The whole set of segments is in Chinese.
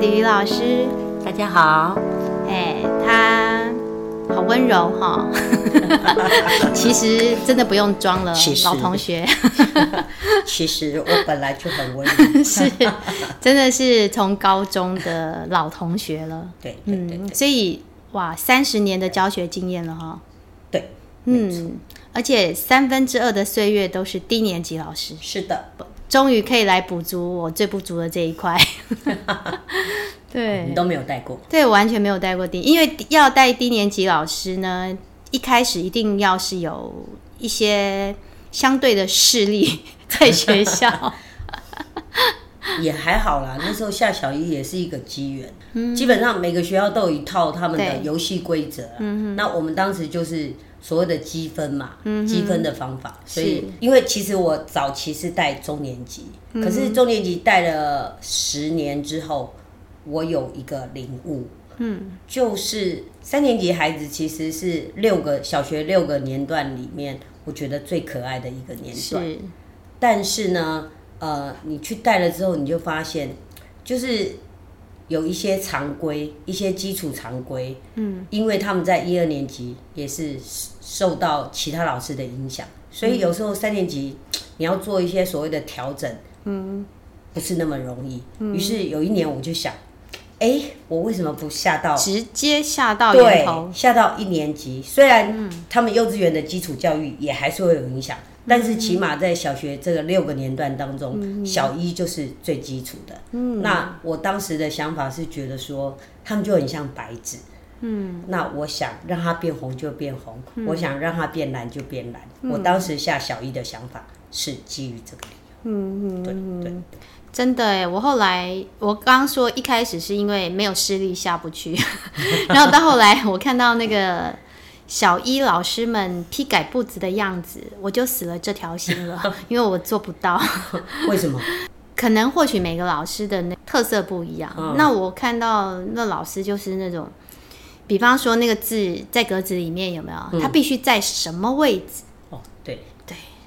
李李老师，大家好。哎，他好温柔哈。其实真的不用装了，老同学。其实我本来就很温柔。是，真的是从高中的老同学了。对，对，对，对，嗯，所以哇，三十年的教学经验了哈。对，嗯，而且三分之二的岁月都是低年级老师。是的。终于可以来补足我最不足的这一块。对，你都没有带过。对，我完全没有带过低，因为要带低年级老师呢，一开始一定要是有一些相对的势力 在学校。也还好啦，那时候下小一也是一个机缘。嗯，基本上每个学校都有一套他们的游戏规则。嗯，那我们当时就是。所谓的积分嘛，积分的方法，所以因为其实我早期是带中年级，可是中年级带了十年之后，我有一个领悟，嗯，就是三年级孩子其实是六个小学六个年段里面，我觉得最可爱的一个年段，是，但是呢，呃，你去带了之后，你就发现，就是。有一些常规，一些基础常规，嗯，因为他们在一二年级也是受到其他老师的影响，所以有时候三年级你要做一些所谓的调整，嗯，不是那么容易。于是有一年我就想，哎，我为什么不下到直接下到对，下到一年级？虽然他们幼稚园的基础教育也还是会有影响。但是起码在小学这个六个年段当中，嗯、小一就是最基础的。嗯，那我当时的想法是觉得说，他们就很像白纸。嗯，那我想让它变红就变红，嗯、我想让它变蓝就变蓝。嗯、我当时下小一的想法是基于这个理由。嗯嗯，对对，对真的哎，我后来我刚刚说一开始是因为没有视力下不去，然后到后来我看到那个。小一老师们批改簿子的样子，我就死了这条心了，因为我做不到。为什么？可能或许每个老师的那特色不一样。嗯、那我看到那老师就是那种，比方说那个字在格子里面有没有？嗯、他必须在什么位置？哦，对。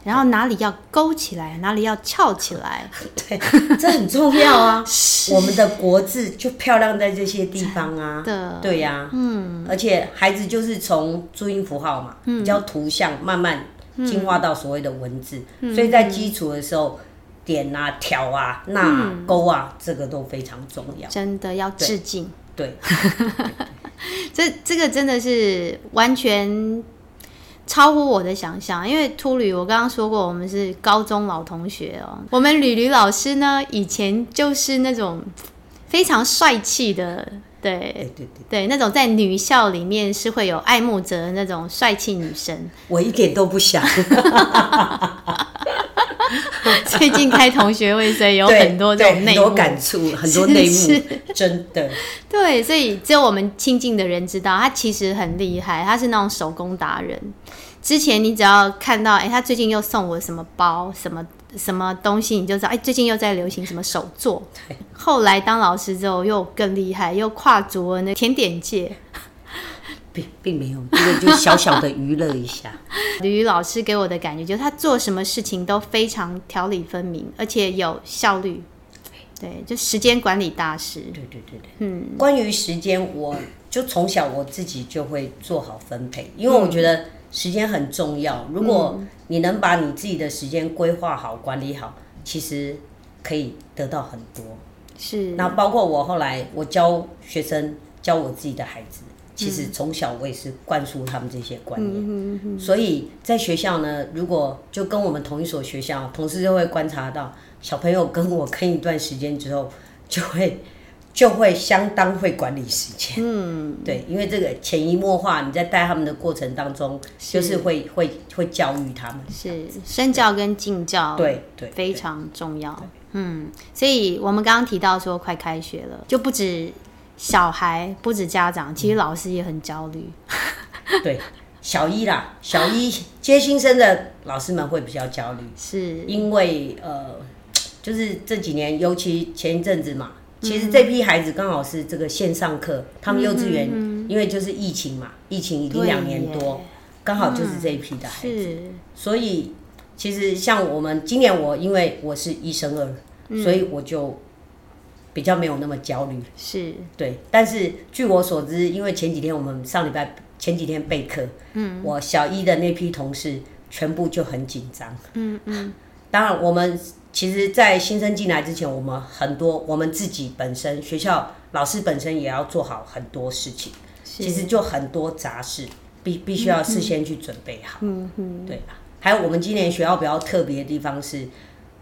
然后哪里要勾起来，哪里要翘起来，对，这很重要啊。我们的国字就漂亮在这些地方啊。的，对呀、啊，嗯。而且孩子就是从注音符号嘛，比较图像，慢慢进化到所谓的文字。嗯、所以在基础的时候，点啊、挑啊、捺啊、勾啊，这个都非常重要。真的要致敬。对。这这个真的是完全。超乎我的想象，因为秃驴，我刚刚说过，我们是高中老同学哦。我们吕吕老师呢，以前就是那种非常帅气的，对对对对，对，那种在女校里面是会有爱慕者的那种帅气女生。我一点都不想。最近开同学会，所以有很多这种内多感触，很多内幕，真的。对，所以只有我们亲近的人知道，他其实很厉害，他是那种手工达人。之前你只要看到，哎、欸，他最近又送我什么包，什么什么东西，你就知道，哎、欸，最近又在流行什么手作。对，后来当老师之后又更厉害，又跨足了那甜点界。并并没有，这个就小小的娱乐一下。吕 吕老师给我的感觉就是，他做什么事情都非常条理分明，而且有效率。对，就时间管理大师。对对对对，嗯。关于时间，我就从小我自己就会做好分配，因为我觉得时间很重要。如果你能把你自己的时间规划好、管理好，其实可以得到很多。是。那包括我后来，我教学生，教我自己的孩子。其实从小我也是灌输他们这些观念，所以在学校呢，如果就跟我们同一所学校，同事就会观察到小朋友跟我跟一段时间之后，就会 就会相当会管理时间。嗯，对，因为这个潜移默化，你在带他们的过程当中，就是会是会会教育他们，是。身教跟敬教，对对，非常重要。嗯，所以我们刚刚提到说快开学了，就不止。小孩不止家长，其实老师也很焦虑。对，小一啦，小一接新生的老师们会比较焦虑，是。因为呃，就是这几年，尤其前一阵子嘛，其实这批孩子刚好是这个线上课，嗯、他们幼稚园、嗯、因为就是疫情嘛，疫情已经两年多，刚好就是这一批的孩子，是。所以其实像我们今年，我因为我是一生二，嗯、所以我就。比较没有那么焦虑。是，对。但是据我所知，因为前几天我们上礼拜前几天备课，嗯，我小一的那批同事全部就很紧张。嗯嗯。当然，我们其实，在新生进来之前，我们很多我们自己本身学校老师本身也要做好很多事情。其实就很多杂事，必必须要事先去准备好。嗯嗯，对吧？还有我们今年学校比较特别的地方是，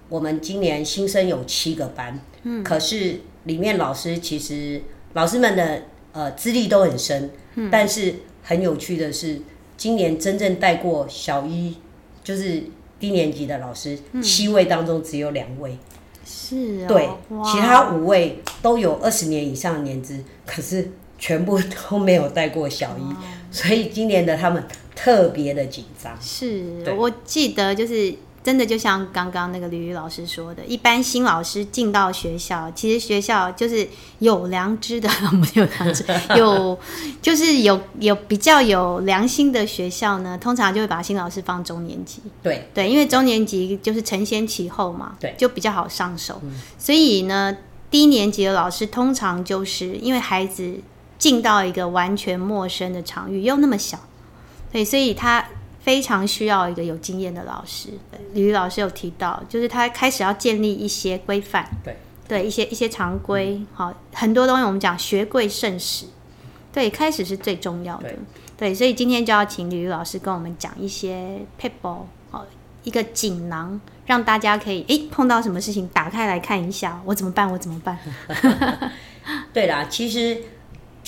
我们今年新生有七个班，嗯，可是里面老师其实老师们的呃资历都很深，嗯，但是很有趣的是，今年真正带过小一就是低年级的老师，七位当中只有两位，是，对，其他五位都有二十年以上的年资，可是。全部都没有带过小一，所以今年的他们特别的紧张。是，我记得就是真的，就像刚刚那个吕吕老师说的，一般新老师进到学校，其实学校就是有良知的，没有良知，有 就是有有比较有良心的学校呢，通常就会把新老师放中年级。对对，因为中年级就是承先启后嘛，对，就比较好上手。嗯、所以呢，低年级的老师通常就是因为孩子。进到一个完全陌生的场域，又那么小，对，所以他非常需要一个有经验的老师。吕吕老师有提到，就是他开始要建立一些规范，对，对，一些一些常规，嗯、好，很多东西我们讲学贵慎始，对，开始是最重要的，对，对，所以今天就要请吕吕老师跟我们讲一些 p e p l e 好，一个锦囊，让大家可以，哎，碰到什么事情打开来看一下，我怎么办？我怎么办？对啦，其实。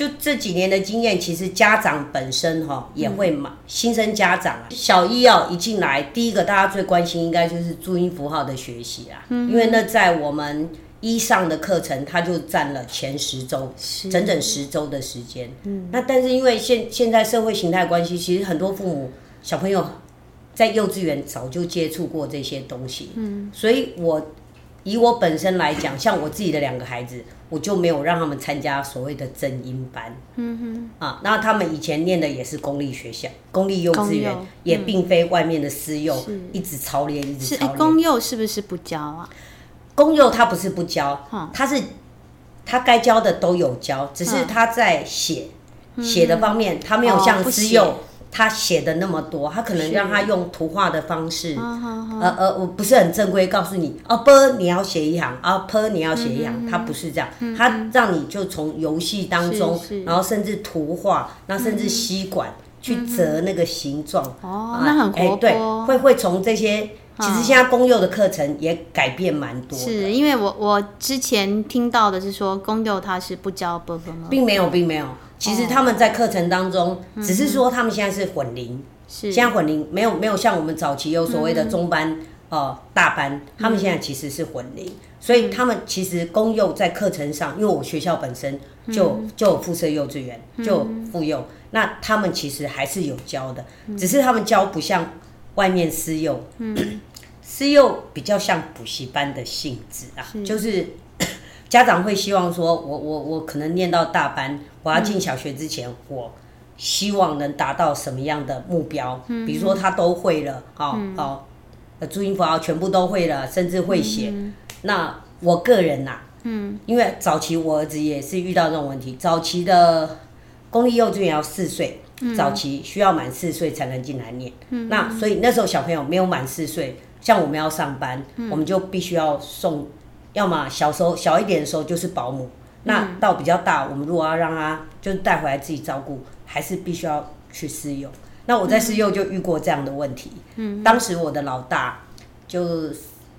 就这几年的经验，其实家长本身哈也会嘛，新生家长啊小一要一进来，第一个大家最关心应该就是注音符号的学习啊，因为那在我们一上的课程，它就占了前十周，整整十周的时间。嗯，那但是因为现现在社会形态关系，其实很多父母小朋友在幼稚园早就接触过这些东西，嗯，所以我。以我本身来讲，像我自己的两个孩子，我就没有让他们参加所谓的正音班。嗯哼。啊，那他们以前念的也是公立学校、公立幼稚园，也并非外面的私幼，嗯、一直操练，一直操练。是，公幼是不是不教啊？公幼他不是不教，他是他该教的都有教，只是他在写写、嗯、的方面，他没有像私幼。哦他写的那么多，他可能让他用图画的方式，呃呃，我不是很正规告诉你，哦，波你要写一行，啊，波你要写一行，他不是这样，他让你就从游戏当中，然后甚至图画，那甚至吸管去折那个形状，哦，那很活对，会会从这些，其实现在公幼的课程也改变蛮多，是因为我我之前听到的是说公幼他是不教波波吗？并没有，并没有。其实他们在课程当中，只是说他们现在是混龄，现在混龄没有没有像我们早期有所谓的中班呃大班，他们现在其实是混龄，所以他们其实公幼在课程上，因为我学校本身就就有附设幼稚园，就有附幼，那他们其实还是有教的，只是他们教不像外面私幼，私幼比较像补习班的性质啊，就是。家长会希望说我，我我我可能念到大班，我要进小学之前，嗯、我希望能达到什么样的目标？嗯、比如说他都会了，好、嗯，好，注音符号全部都会了，甚至会写。嗯、那我个人呐、啊，嗯，因为早期我儿子也是遇到这种问题，早期的公立幼稚园要四岁，嗯、早期需要满四岁才能进来念。嗯、那所以那时候小朋友没有满四岁，像我们要上班，嗯、我们就必须要送。要么小时候小一点的时候就是保姆，那到比较大，我们如果要让他就是带回来自己照顾，还是必须要去私幼。那我在私幼就遇过这样的问题。嗯，当时我的老大就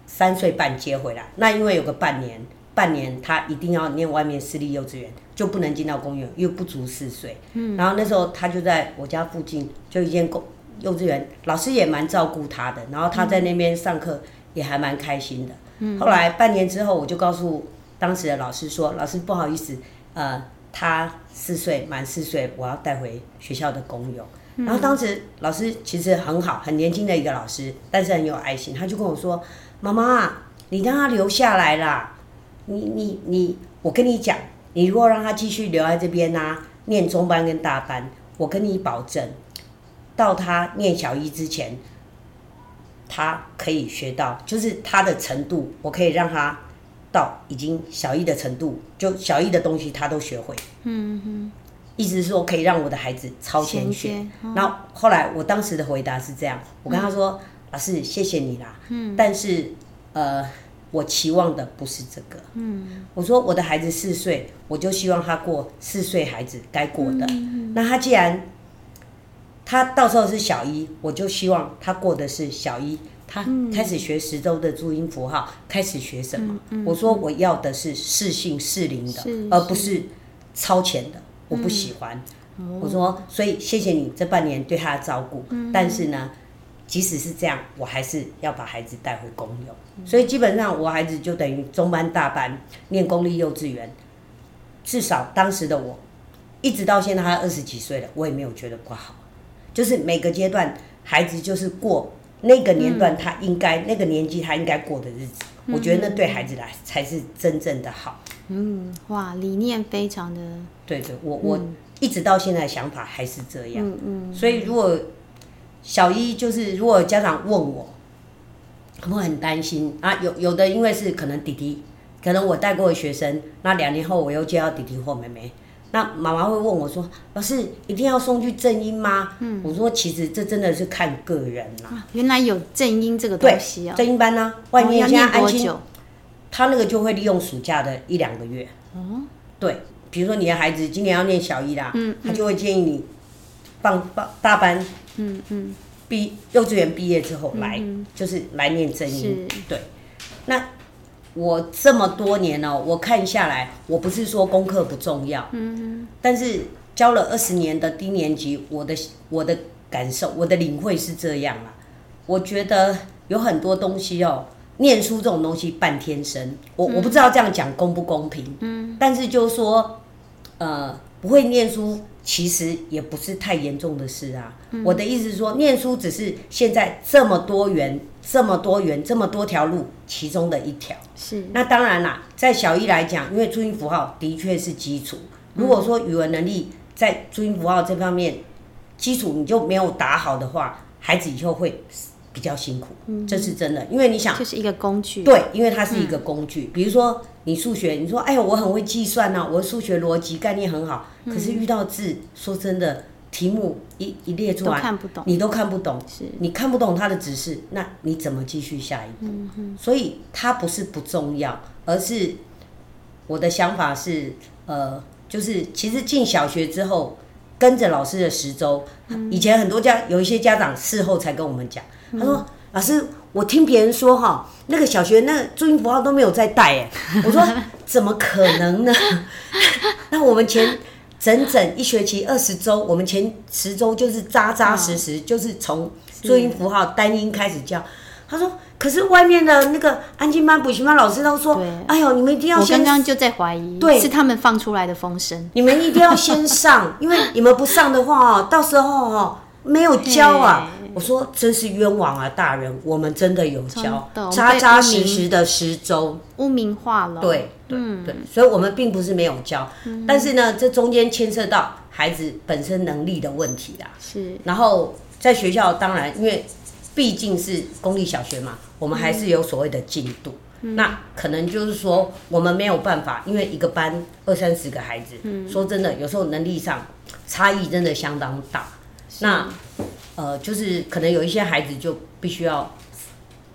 三岁半接回来，那因为有个半年，半年他一定要念外面私立幼稚园，就不能进到公园，因为不足四岁。嗯，然后那时候他就在我家附近就一间公幼稚园，老师也蛮照顾他的，然后他在那边上课也还蛮开心的。嗯后来半年之后，我就告诉当时的老师说：“老师不好意思，呃，他四岁满四岁，我要带回学校的公幼。”然后当时老师其实很好，很年轻的一个老师，但是很有爱心，他就跟我说：“妈妈，你让他留下来啦，你你你，我跟你讲，你如果让他继续留在这边呢、啊，念中班跟大班，我跟你保证，到他念小一之前。”他可以学到，就是他的程度，我可以让他到已经小一的程度，就小一的东西他都学会。嗯哼，意思是说可以让我的孩子超前学。然后后来我当时的回答是这样，我跟他说：“嗯、老师，谢谢你啦。嗯，但是呃，我期望的不是这个。嗯，我说我的孩子四岁，我就希望他过四岁孩子该过的。嗯、那他既然他到时候是小一，我就希望他过的是小一。”他开始学十周的注音符号，开始学什么？我说我要的是适性适龄的，而不是超前的。我不喜欢。嗯、我说，所以谢谢你这半年对他的照顾。嗯、但是呢，即使是这样，我还是要把孩子带回公幼。嗯、所以基本上，我孩子就等于中班、大班念公立幼稚园。至少当时的我，一直到现在他二十几岁了，我也没有觉得不好。就是每个阶段，孩子就是过。那个年段他应该，嗯、那个年纪他应该过的日子，嗯、我觉得那对孩子来才是真正的好。嗯，哇，理念非常的。对对，我我一直到现在想法还是这样。嗯嗯。所以如果小一就是如果家长问我，我很担心啊，有有的因为是可能弟弟，可能我带过的学生，那两年后我又接到弟弟或妹妹。那妈妈会问我说：“老师，一定要送去正音吗？”嗯，我说：“其实这真的是看个人啦、啊。”原来有正音这个东西啊！正音班呢、啊，外面现在安亲，他那个就会利用暑假的一两个月。哦，对，比如说你的孩子今年要念小一啦，嗯，他就会建议你放放大班，嗯嗯，毕幼稚园毕业之后来，嗯、就是来念正音。是对，那。我这么多年哦，我看下来，我不是说功课不重要，嗯，但是教了二十年的低年级，我的我的感受，我的领会是这样啊。我觉得有很多东西哦，念书这种东西半天生，我我不知道这样讲公不公平，嗯，但是就是说，呃，不会念书其实也不是太严重的事啊。嗯、我的意思是说，念书只是现在这么多元。这么多元，这么多条路，其中的一条。是。那当然啦，在小一来讲，因为注音符号的确是基础。如果说语文能力在注音符号这方面基础你就没有打好的话，孩子以后会比较辛苦。嗯。这是真的，因为你想，就是一个工具。对，因为它是一个工具。嗯。比如说你数学，你说哎呦，我很会计算呐，我的数学逻辑概念很好，可是遇到字，说真的。题目一一列出来，看不懂，你都看不懂，是你看不懂他的指示，那你怎么继续下一步？嗯、所以它不是不重要，而是我的想法是，呃，就是其实进小学之后，跟着老师的十周，嗯、以前很多家有一些家长事后才跟我们讲，他说：“嗯、老师，我听别人说哈，那个小学那个注音符号都没有再带。”哎，我说怎么可能呢？那我们前。整整一学期二十周，我们前十周就是扎扎实实，哦、就是从注音符号单音开始教。他说：“可是外面的那个安静班、补习班老师都说，对哎呦，你们一定要先……我刚刚就在怀疑，对，是他们放出来的风声。你们一定要先上，因为你们不上的话哦，到时候哦没有教啊。”我说真是冤枉啊，大人，我们真的有教，扎扎实实的十周，污名化了。对对对，所以我们并不是没有教，但是呢，这中间牵涉到孩子本身能力的问题啦。是。然后在学校，当然因为毕竟是公立小学嘛，我们还是有所谓的进度。那可能就是说，我们没有办法，因为一个班二三十个孩子，说真的，有时候能力上差异真的相当大。那。呃，就是可能有一些孩子就必须要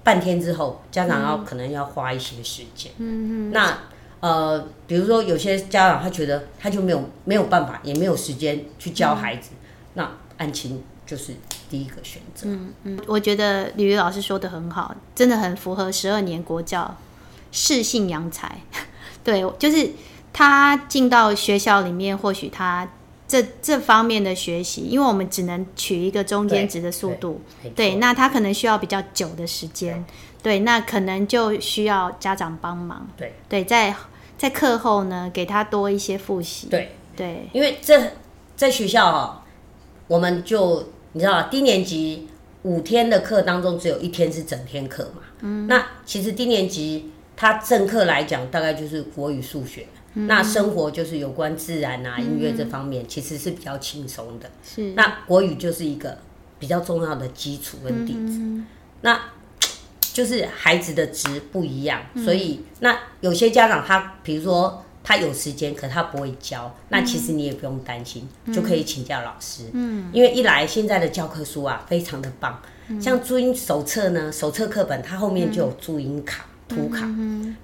半天之后，家长要可能要花一些时间。嗯嗯。那呃，比如说有些家长他觉得他就没有没有办法，也没有时间去教孩子，嗯、那案情就是第一个选择。嗯嗯，我觉得吕吕老师说的很好，真的很符合十二年国教适性扬才。对，就是他进到学校里面，或许他。这这方面的学习，因为我们只能取一个中间值的速度，对，对，那他可能需要比较久的时间，对，对，那可能就需要家长帮忙，对，对，在在课后呢，给他多一些复习，对，对，因为这在学校哈、哦，我们就你知道低年级五天的课当中，只有一天是整天课嘛，嗯，那其实低年级他正课来讲，大概就是国语、数学。那生活就是有关自然啊、音乐这方面，其实是比较轻松的。是。那国语就是一个比较重要的基础跟底子。那 就是孩子的值不一样，所以那有些家长他比如说他有时间，可他不会教，那其实你也不用担心，就可以请教老师。嗯，因为一来现在的教科书啊非常的棒，像注音手册呢，手册课本它后面就有注音卡、图卡。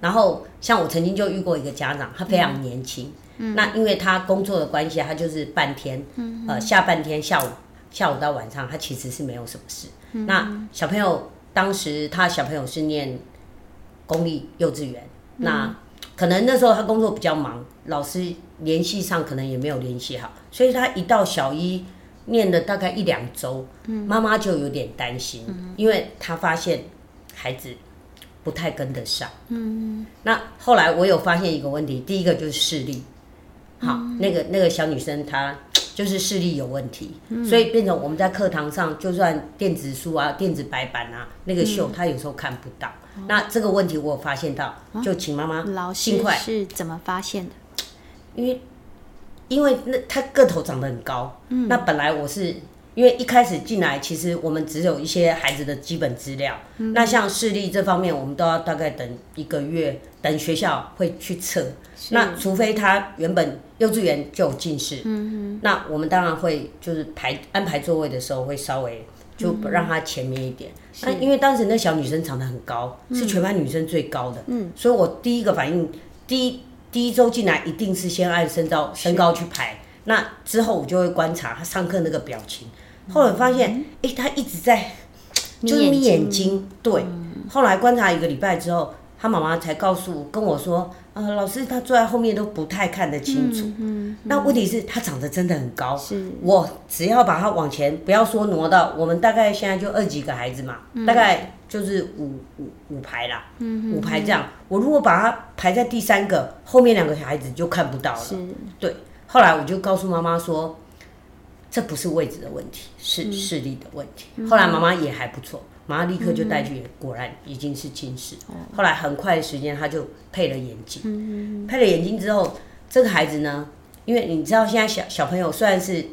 然后像我曾经就遇过一个家长，他非常年轻，那因为他工作的关系，他就是半天，呃，下半天下午下午到晚上，他其实是没有什么事。那小朋友。当时他小朋友是念公立幼稚园，嗯、那可能那时候他工作比较忙，老师联系上可能也没有联系好，所以他一到小一念了大概一两周，妈妈、嗯、就有点担心，嗯、因为他发现孩子不太跟得上。嗯、那后来我有发现一个问题，第一个就是视力，好，嗯、那个那个小女生她。就是视力有问题，嗯、所以变成我们在课堂上，就算电子书啊、电子白板啊，那个秀她有时候看不到。嗯、那这个问题我有发现到，就请妈妈老师是怎么发现的？因为因为那她个头长得很高，嗯、那本来我是。因为一开始进来，其实我们只有一些孩子的基本资料。嗯、那像视力这方面，我们都要大概等一个月，等学校会去测。那除非他原本幼稚园就有近视，那我们当然会就是排安排座位的时候会稍微就让他前面一点。那、嗯、因为当时那小女生长得很高，是，是全班女生最高的，嗯、所以我第一个反应，第一第一周进来一定是先按身高身高去排。那之后我就会观察他上课那个表情。后来发现，哎、他一直在，就是眯眼睛。对，嗯、后来观察一个礼拜之后，他妈妈才告诉我，跟我说，呃，老师他坐在后面都不太看得清楚。嗯嗯、那问题是，他长得真的很高。是。我只要把他往前，不要说挪到，我们大概现在就二几个孩子嘛，嗯、大概就是五五五排啦，嗯、五排这样。我如果把他排在第三个，后面两个小孩子就看不到了。是。对。后来我就告诉妈妈说。这不是位置的问题，是视力的问题。嗯、后来妈妈也还不错，妈妈立刻就带去，果然已经是近视。嗯、后来很快的时间，他就配了眼镜。嗯、配了眼镜之后，这个孩子呢，因为你知道现在小小朋友虽然是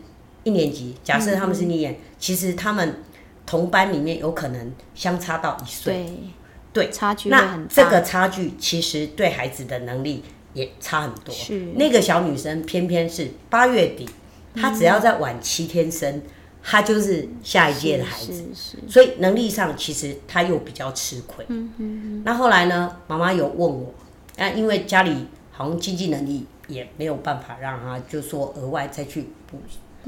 一年级，假设他们是逆眼，嗯、其实他们同班里面有可能相差到一岁。对，对，差距。那这个差距其实对孩子的能力也差很多。是那个小女生偏偏是八月底。他只要再晚七天生，他就是下一届的孩子，所以能力上其实他又比较吃亏。嗯嗯。那后来呢？妈妈有问我，那因为家里好像经济能力也没有办法让他，就说额外再去补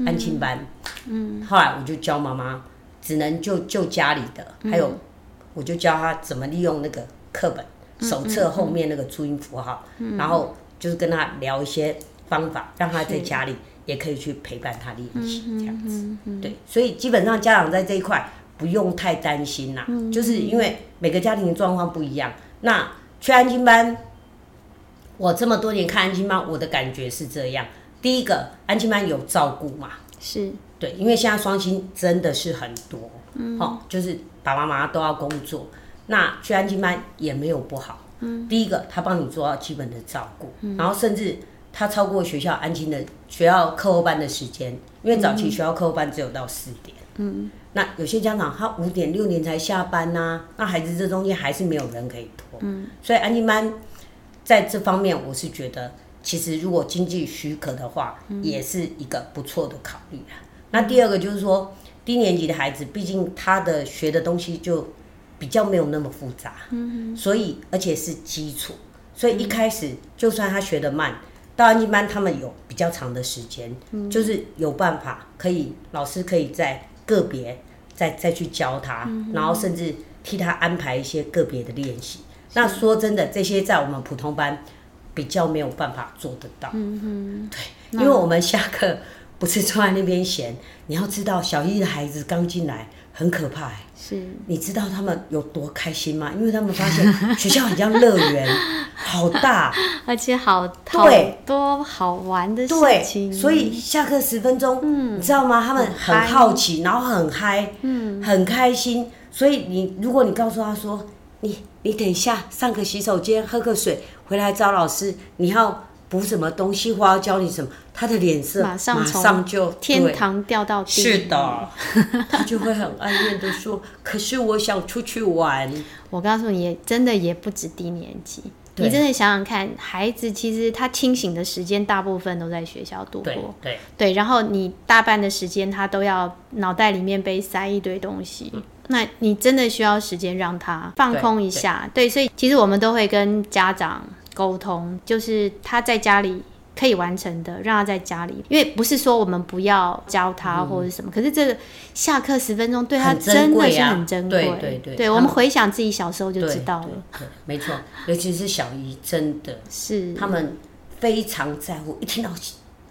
安亲班。嗯。后来我就教妈妈，只能就就家里的，还有我就教他怎么利用那个课本手册后面那个注音符号，然后就是跟他聊一些方法，让他在家里。也可以去陪伴他练习这样子，对，所以基本上家长在这一块不用太担心啦，就是因为每个家庭的状况不一样。那去安亲班，我这么多年看安亲班，我的感觉是这样：第一个，安亲班有照顾嘛，是对，因为现在双亲真的是很多，嗯，好，就是爸爸妈妈都要工作，那去安亲班也没有不好。嗯，第一个，他帮你做到基本的照顾，然后甚至。他超过学校安亲的学校课后班的时间，因为早期学校课后班只有到四点。嗯，那有些家长他五点六点才下班呐、那孩子这中间还是没有人可以拖。嗯，所以安亲班在这方面，我是觉得其实如果经济许可的话，也是一个不错的考虑啊。那第二个就是说，低年级的孩子，毕竟他的学的东西就比较没有那么复杂。嗯，所以而且是基础，所以一开始就算他学得慢。到安静班，他们有比较长的时间，嗯、就是有办法可以老师可以在个别再再去教他，嗯、然后甚至替他安排一些个别的练习。那说真的，这些在我们普通班比较没有办法做得到。嗯哼对，因为我们下课不是坐在那边闲，你要知道小一的孩子刚进来很可怕哎。是，你知道他们有多开心吗？因为他们发现 学校很像乐园，好大，而且好对多好玩的事情。对，所以下课十分钟，嗯，你知道吗？他们很好奇，然后很嗨，嗯，很开心。所以你如果你告诉他说，你你等一下上个洗手间，喝个水，回来找老师，你要。补什么东西，或要教你什么，他的脸色马上马上就天堂掉到地。是的，他就会很哀怨的说：“可是我想出去玩。”我告诉你，真的也不止低年级。你真的想想看，孩子其实他清醒的时间大部分都在学校度过，对对，对，然后你大半的时间他都要脑袋里面被塞一堆东西，嗯、那你真的需要时间让他放空一下，对，对，对，所以其实我们都会跟家长沟通，就是他在家里。可以完成的，让他在家里，因为不是说我们不要教他或者什么，嗯、可是这个下课十分钟对他真的是很珍贵。对对对，对我们回想自己小时候就知道了。对，对，对，没错，尤其是小姨，真的是他们非常在乎，一听到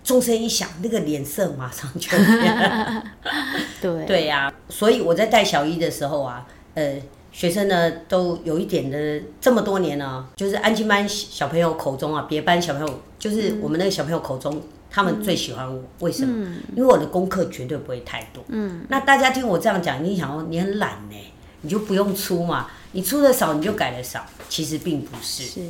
钟声一响，那个脸色马上就 对对呀、啊。所以我在带小姨的时候啊，呃。学生呢，都有一点的，这么多年呢，就是安亲班小朋友口中啊，别班小朋友，就是我们那个小朋友口中，嗯、他们最喜欢我，为什么？嗯、因为我的功课绝对不会太多。嗯，那大家听我这样讲，你想说你很懒呢，你就不用出嘛，你出的少，你就改的少，其实并不是。是，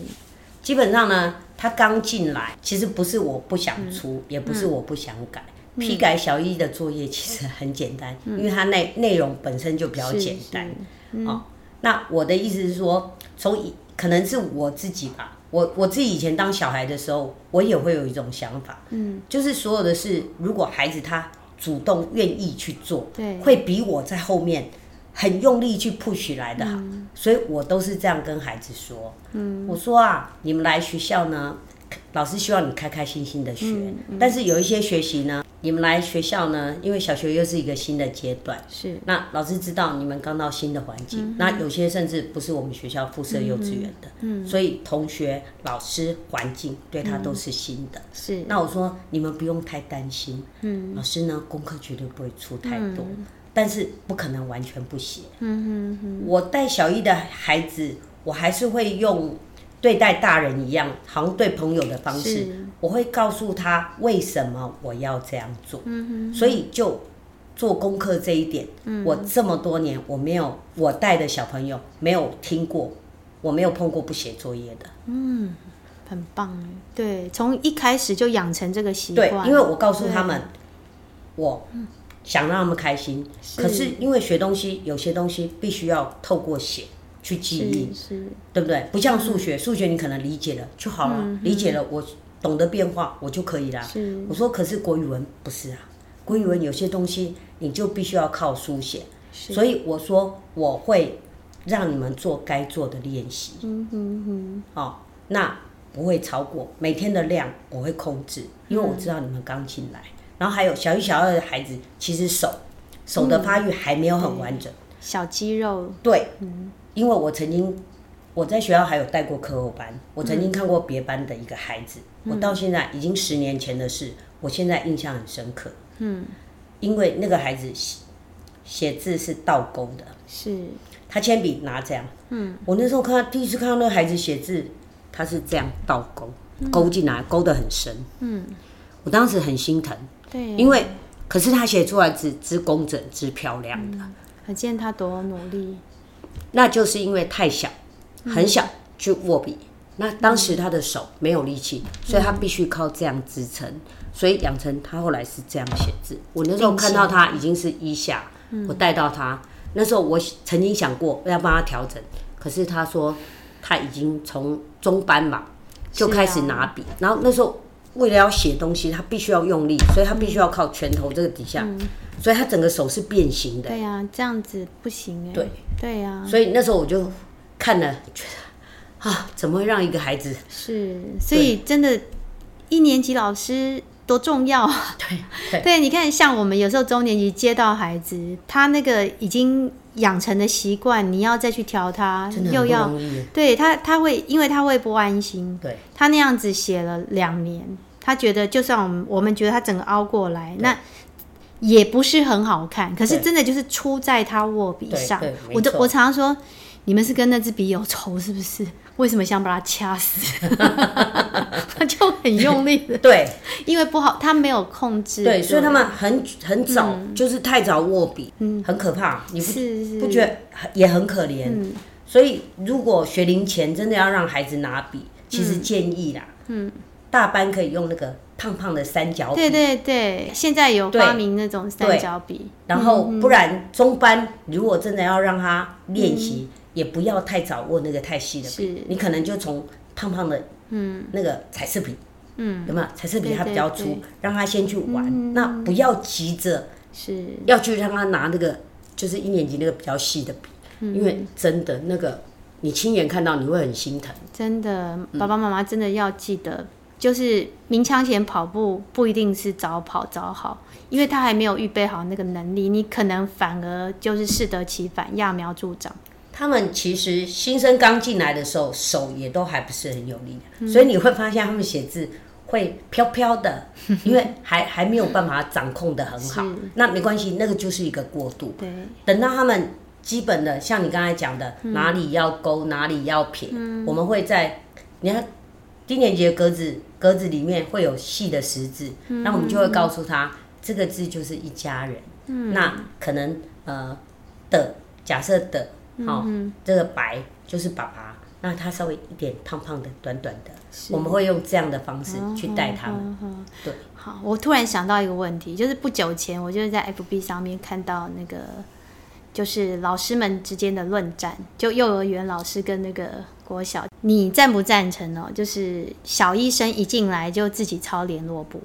基本上呢，他刚进来，其实不是我不想出，嗯、也不是我不想改。批改小一的作业其实很简单，嗯、因为它内内容本身就比较简单。嗯、哦。那我的意思是说，从以可能是我自己吧，我我自己以前当小孩的时候，我也会有一种想法，嗯，就是所有的事，如果孩子他主动愿意去做，对，会比我在后面很用力去 push 来的好，嗯、所以我都是这样跟孩子说，嗯，我说啊，你们来学校呢，老师希望你开开心心的学，嗯嗯、但是有一些学习呢。你们来学校呢，因为小学又是一个新的阶段，是。那老师知道你们刚到新的环境，嗯、那有些甚至不是我们学校附设幼稚园的，嗯，所以同学、老师、环境对他都是新的，是。那我说你们不用太担心，嗯，老师呢功课绝对不会出太多，嗯、但是不可能完全不写，嗯哼哼，我带小一的孩子，我还是会用。对待大人一样，好像对朋友的方式，我会告诉他为什么我要这样做。嗯、所以就做功课这一点，嗯、我这么多年我没有我带的小朋友没有听过，我没有碰过不写作业的。嗯，很棒。对，从一开始就养成这个习惯。对，因为我告诉他们，我想让他们开心。是可是因为学东西，有些东西必须要透过写。去记忆，对不对？不像数学，数、嗯、学你可能理解了就好了，嗯、理解了我懂得变化，我就可以了。我说可是国语文不是啊，国语文有些东西你就必须要靠书写，所以我说我会让你们做该做的练习。嗯哼哼，哦，那不会超过每天的量，我会控制，因为我知道你们刚进来。嗯、然后还有小一、小二的孩子，其实手手的发育还没有很完整，嗯、小肌肉对，嗯。因为我曾经我在学校还有带过课后班，我曾经看过别班的一个孩子，嗯、我到现在已经十年前的事，我现在印象很深刻。嗯，因为那个孩子写写字是倒钩的，是，他铅笔拿这样。嗯，我那时候看到第一次看到那个孩子写字，他是这样倒钩，勾进来，勾得很深。嗯，我当时很心疼。对，因为可是他写出来字之工整之漂亮的，可见他多努力。那就是因为太小，很小去握笔，嗯、那当时他的手没有力气，嗯、所以他必须靠这样支撑，所以养成他后来是这样写字。我那时候看到他已经是一下，嗯、我带到他那时候，我曾经想过要帮他调整，可是他说他已经从中班嘛就开始拿笔，啊、然后那时候为了要写东西，他必须要用力，所以他必须要靠拳头这个底下。嗯所以他整个手是变形的。对呀、啊，这样子不行哎。对对呀。所以那时候我就看了，觉 得啊，怎么会让一个孩子？是，所以真的，一年级老师多重要啊！对 对，对，你看，像我们有时候中年级接到孩子，他那个已经养成的习惯，你要再去调他，又要对他，他会，因为他会不安心。对，他那样子写了两年，他觉得就算我们我们觉得他整个熬过来，那。也不是很好看，可是真的就是出在他握笔上。我都我常常说，你们是跟那支笔有仇是不是？为什么想把它掐死？他 就很用力的。对，因为不好，他没有控制。对，所以他们很很早，就是太早握笔，嗯，很可怕。你不不觉得也很可怜？所以如果学龄前真的要让孩子拿笔，其实建议啦，嗯，大班可以用那个胖胖的三角笔。对对对，现在有发明那种三角笔。然后不然中班如果真的要让他练习，嗯、也不要太早握那个太细的笔，你可能就从胖胖的嗯。那个彩色笔，嗯，有没有？彩色笔它比较粗，让他先去玩，嗯、那不要急着是。要去让他拿那个就是一年级那个比较细的笔，嗯、因为真的那个。你亲眼看到，你会很心疼。真的，爸爸妈妈真的要记得，嗯、就是鸣枪前跑步不一定是早跑早好，因为他还没有预备好那个能力，你可能反而就是适得其反，揠苗助长。他们其实新生刚进来的时候，手也都还不是很有力，嗯、所以你会发现他们写字会飘飘的，因为还还没有办法掌控的很好。那没关系，那个就是一个过渡。对，等到他们。基本的，像你刚才讲的，嗯、哪里要勾，哪里要撇，嗯、我们会在你看低年级的格子格子里面会有细的十字，那、嗯、我们就会告诉他，嗯、这个字就是一家人。嗯、那可能呃的假设的，好、这个白就是爸爸，那他稍微一点胖胖的、短短的，我们会用这样的方式去带他们。对，好，我突然想到一个问题，就是不久前我就是在 FB 上面看到那个。就是老师们之间的论战，就幼儿园老师跟那个国小，你赞不赞成呢？就是小医生一进来就自己抄联络簿，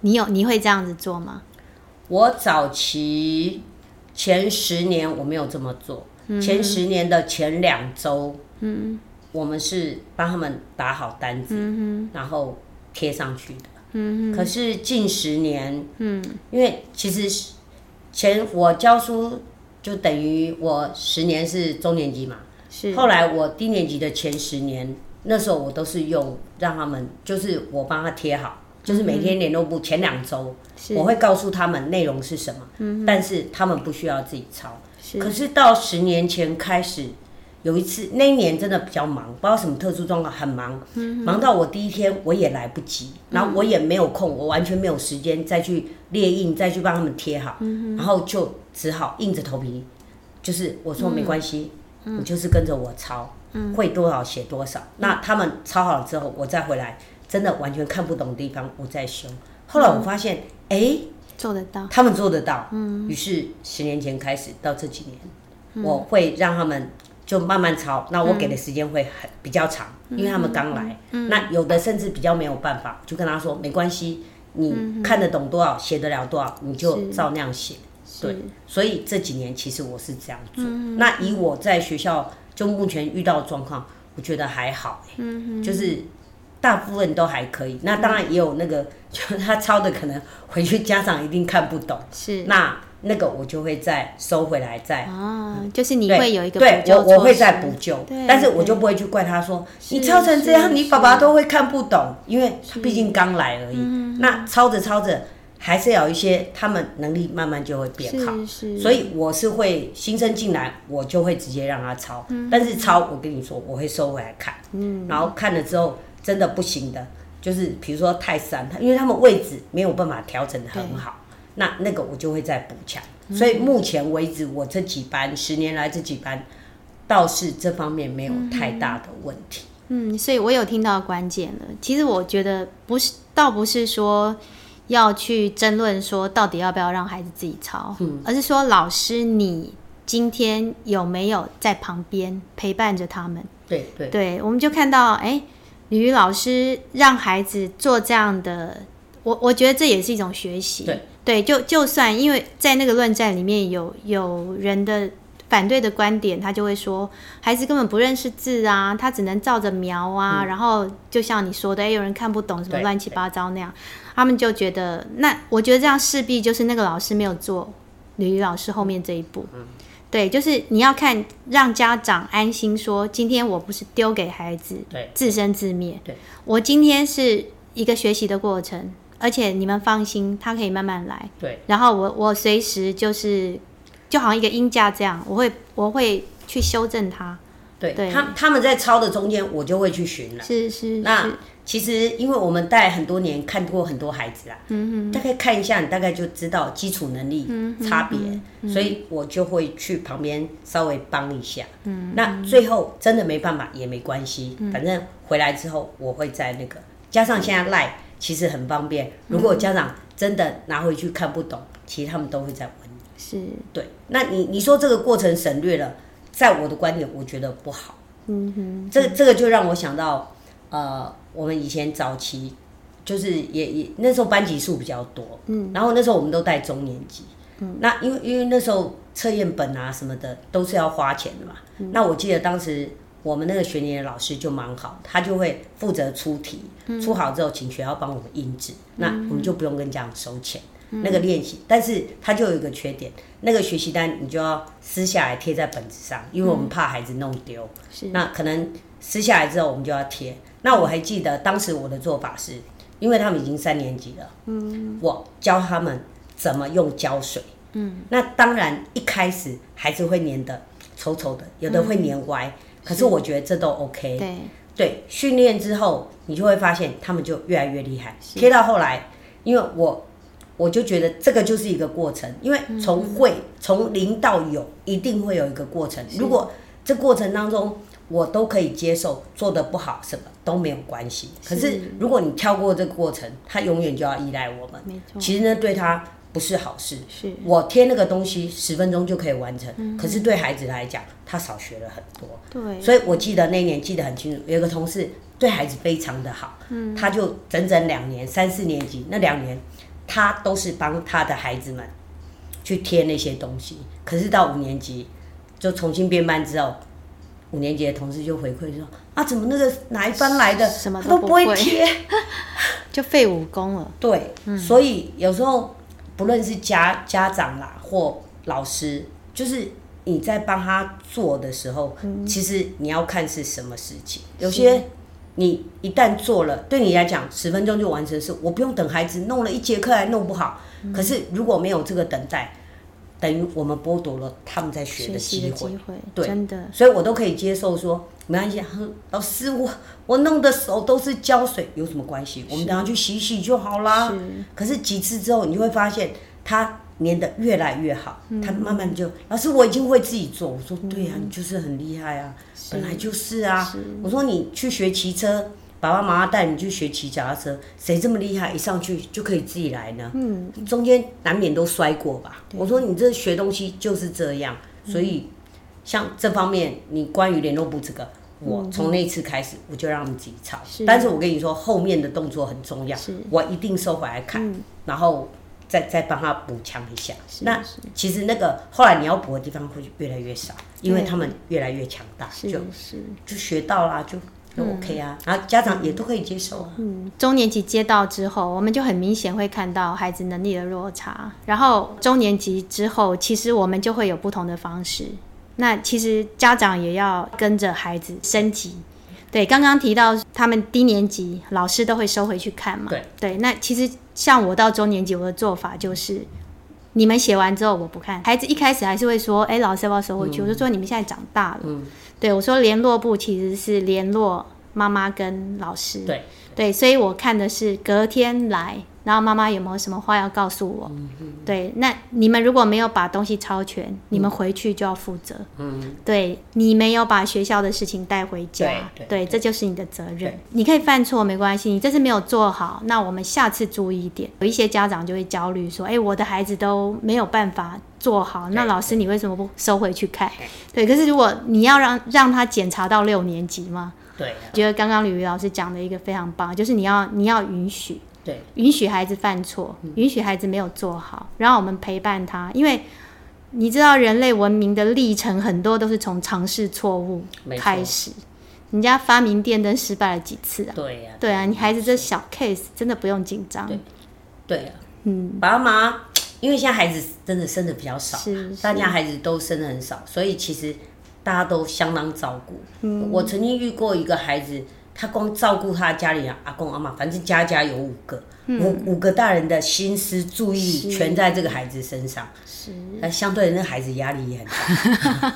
你有你会这样子做吗？我早期前十年我没有这么做，嗯、前十年的前两周，嗯，我们是帮他们打好单子，嗯、然后贴上去的，嗯、可是近十年，嗯，因为其实前我教书。就等于我十年是中年级嘛，是。后来我低年级的前十年，那时候我都是用让他们，就是我帮他贴好，就是每天联络簿前两周，我会告诉他们内容是什么，嗯、但是他们不需要自己抄。是。可是到十年前开始，有一次那一年真的比较忙，不知道什么特殊状况，很忙，嗯、忙到我第一天我也来不及，然后我也没有空，我完全没有时间再去列印，再去帮他们贴好，嗯、然后就。只好硬着头皮，就是我说没关系，你、嗯嗯、就是跟着我抄，嗯、会多少写多少。嗯、那他们抄好了之后，我再回来，真的完全看不懂的地方，我再修。后来我发现，哎、做得到，他们做得到。嗯，于是十年前开始到这几年，嗯、我会让他们就慢慢抄。那我给的时间会很比较长，嗯、因为他们刚来。嗯、那有的甚至比较没有办法，就跟他说没关系，你看得懂多少，写得了多少，你就照那样写。对，所以这几年其实我是这样做。嗯、那以我在学校就目前遇到的状况，我觉得还好、欸，嗯、就是大部分都还可以。那当然也有那个，就他抄的可能回去家长一定看不懂，是那那个我就会再收回来再。哦，嗯、就是你会有一个对，我我会再补救，对但是我就不会去怪他说你抄成这样，你爸爸都会看不懂，因为他毕竟刚来而已。嗯、那抄着抄着。还是有一些，他们能力慢慢就会变好，是是，所以我是会新生进来，我就会直接让他抄，嗯、但是抄我跟你说，我会收回来看，嗯，然后看了之后真的不行的，就是比如说泰山，他因为他们位置没有办法调整的很好，那那个我就会再补强，所以目前为止我这几班十年来这几班倒是这方面没有太大的问题，嗯，所以我有听到关键了，其实我觉得不是，倒不是说。要去争论说到底要不要让孩子自己抄，嗯、而是说老师你今天有没有在旁边陪伴着他们？对对对，我们就看到哎，吕吕老师让孩子做这样的，我我觉得这也是一种学习。对对，就就算因为在那个论战里面有有人的反对的观点，他就会说孩子根本不认识字啊，他只能照着描啊，嗯、然后就像你说的，哎，有人看不懂什么乱七八糟那样。他们就觉得，那我觉得这样势必就是那个老师没有做吕吕老师后面这一步。嗯，对，就是你要看让家长安心说，今天我不是丢给孩子，对，自生自灭。对，我今天是一个学习的过程，而且你们放心，他可以慢慢来。对，然后我我随时就是就好像一个音架这样，我会我会去修正它。对，对他他们在抄的中间，我就会去寻了。是是是。那其实，因为我们带很多年，看过很多孩子啊，嗯哼，大概看一下，你大概就知道基础能力差别，嗯嗯、所以我就会去旁边稍微帮一下。嗯，那最后真的没办法也没关系，嗯、反正回来之后我会在那个加上现在赖其实很方便，如果家长真的拿回去看不懂，其实他们都会在。是，对。那你你说这个过程省略了，在我的观点，我觉得不好。嗯哼，这个这个就让我想到，呃，我们以前早期就是也也那时候班级数比较多，嗯，然后那时候我们都带中年级，嗯，那因为因为那时候测验本啊什么的都是要花钱的嘛，嗯，那我记得当时我们那个学年的老师就蛮好，他就会负责出题，嗯，出好之后请学校帮我们印制，嗯，那我们就不用跟家长收钱。那个练习，但是它就有一个缺点，那个学习单你就要撕下来贴在本子上，因为我们怕孩子弄丢。是。那可能撕下来之后，我们就要贴。那我还记得当时我的做法是，因为他们已经三年级了，嗯，我教他们怎么用胶水，嗯，那当然一开始孩子会粘的丑丑的，有的会粘歪，可是我觉得这都 OK。对。对，训练之后，你就会发现他们就越来越厉害。贴到后来，因为我。我就觉得这个就是一个过程，因为从会从零到有，一定会有一个过程。如果这过程当中我都可以接受，做的不好什么都没有关系。可是如果你跳过这个过程，他永远就要依赖我们。其实呢，对他不是好事。是，我贴那个东西十分钟就可以完成，可是对孩子来讲，他少学了很多。对，所以我记得那年记得很清楚，有一个同事对孩子非常的好，嗯，他就整整两年，三四年级那两年。他都是帮他的孩子们去贴那些东西，可是到五年级就重新编班之后，五年级的同事就回馈说：“啊，怎么那个哪一班来的？什么都不会贴，就废武功了。”对，嗯、所以有时候不论是家家长啦或老师，就是你在帮他做的时候，嗯、其实你要看是什么事情，有些。你一旦做了，对你来讲十分钟就完成的事，我不用等孩子弄了一节课还弄不好。嗯、可是如果没有这个等待，等于我们剥夺了他们在学的机会。会对，真的，所以我都可以接受说，没关系，老师我我弄的手都是胶水，有什么关系？我们等下去洗洗就好啦。是。可是几次之后，你会发现他。粘得越来越好，他慢慢就老师，我已经会自己做。我说对呀，你就是很厉害啊，本来就是啊。我说你去学骑车，爸爸妈妈带你去学骑脚踏车，谁这么厉害，一上去就可以自己来呢？嗯，中间难免都摔过吧。我说你这学东西就是这样，所以像这方面，你关于联络部这个，我从那次开始我就让他们自己抄。但是我跟你说，后面的动作很重要，我一定收回来看，然后。再再帮他补强一下，那其实那个后来你要补的地方会越来越少，因为他们越来越强大，就就学到啦，就就 OK 啊，然后家长也都可以接受。嗯，中年级接到之后，我们就很明显会看到孩子能力的落差，然后中年级之后，其实我们就会有不同的方式。那其实家长也要跟着孩子升级。对，刚刚提到他们低年级老师都会收回去看嘛。对对，那其实像我到中年级，我的做法就是，你们写完之后我不看，孩子一开始还是会说，哎，老师要不要收回去？嗯、我就说你们现在长大了。嗯、对，我说联络部其实是联络妈妈跟老师。对对，所以我看的是隔天来。然后妈妈有没有什么话要告诉我？嗯嗯、对，那你们如果没有把东西抄全，嗯、你们回去就要负责。嗯，对，你没有把学校的事情带回家，对，对对这就是你的责任。你可以犯错没关系，你这次没有做好，那我们下次注意一点。有一些家长就会焦虑说：“哎，我的孩子都没有办法做好，那老师你为什么不收回去看？”对，对，可是如果你要让让他检查到六年级吗？对、啊，觉得刚刚吕吕老师讲的一个非常棒，就是你要你要允许。对，允许孩子犯错，允许孩子没有做好，然后我们陪伴他，因为你知道人类文明的历程很多都是从尝试错误开始。人家发明电灯失败了几次啊？对呀，对啊，你孩子这小 case 真的不用紧张。对，对啊，嗯，爸妈，因为现在孩子真的生的比较少，是大家孩子都生的很少，所以其实大家都相当照顾。嗯，我曾经遇过一个孩子。他光照顾他家里人，阿公阿妈，反正家家有五个，嗯、五五个大人的心思注意力全在这个孩子身上，是，那相对的那孩子压力也很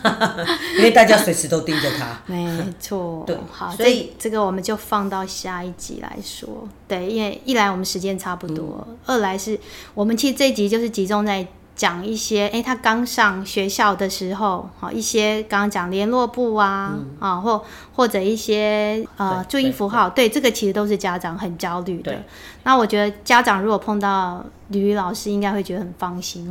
大，因为大家随时都盯着他。没错，对，好，所以这个我们就放到下一集来说。对，因为一来我们时间差不多，嗯、二来是我们其实这一集就是集中在讲一些，哎，他刚上学校的时候，好一些刚刚讲联络簿啊，嗯、啊，或或者一些呃注音符号，对，这个其实都是家长很焦虑的。那我觉得家长如果碰到吕吕老师，应该会觉得很放心。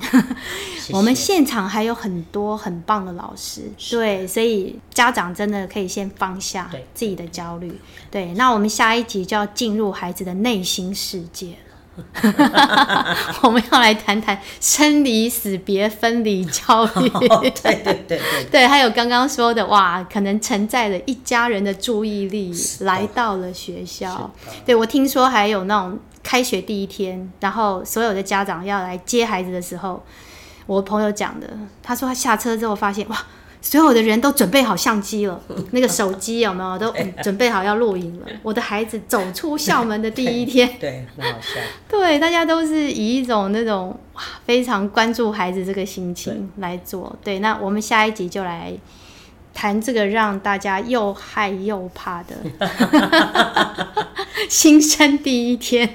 我们现场还有很多很棒的老师，是对，所以家长真的可以先放下自己的焦虑。对，对，那我们下一集就要进入孩子的内心世界。我们要来谈谈生离死别、分离焦虑。Oh, 对对对对，对，还有刚刚说的哇，可能承载了一家人的注意力来到了学校。对，我听说还有那种开学第一天，然后所有的家长要来接孩子的时候，我朋友讲的，他说他下车之后发现哇。所有的人都准备好相机了，那个手机有没有都准备好要录影了？我的孩子走出校门的第一天，对，很好笑。对，大家都是以一种那种哇，非常关注孩子这个心情来做。对，那我们下一集就来谈这个让大家又害又怕的新生第一天。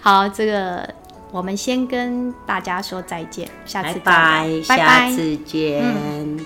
好，这个。我们先跟大家说再见，下次拜拜，下次见。嗯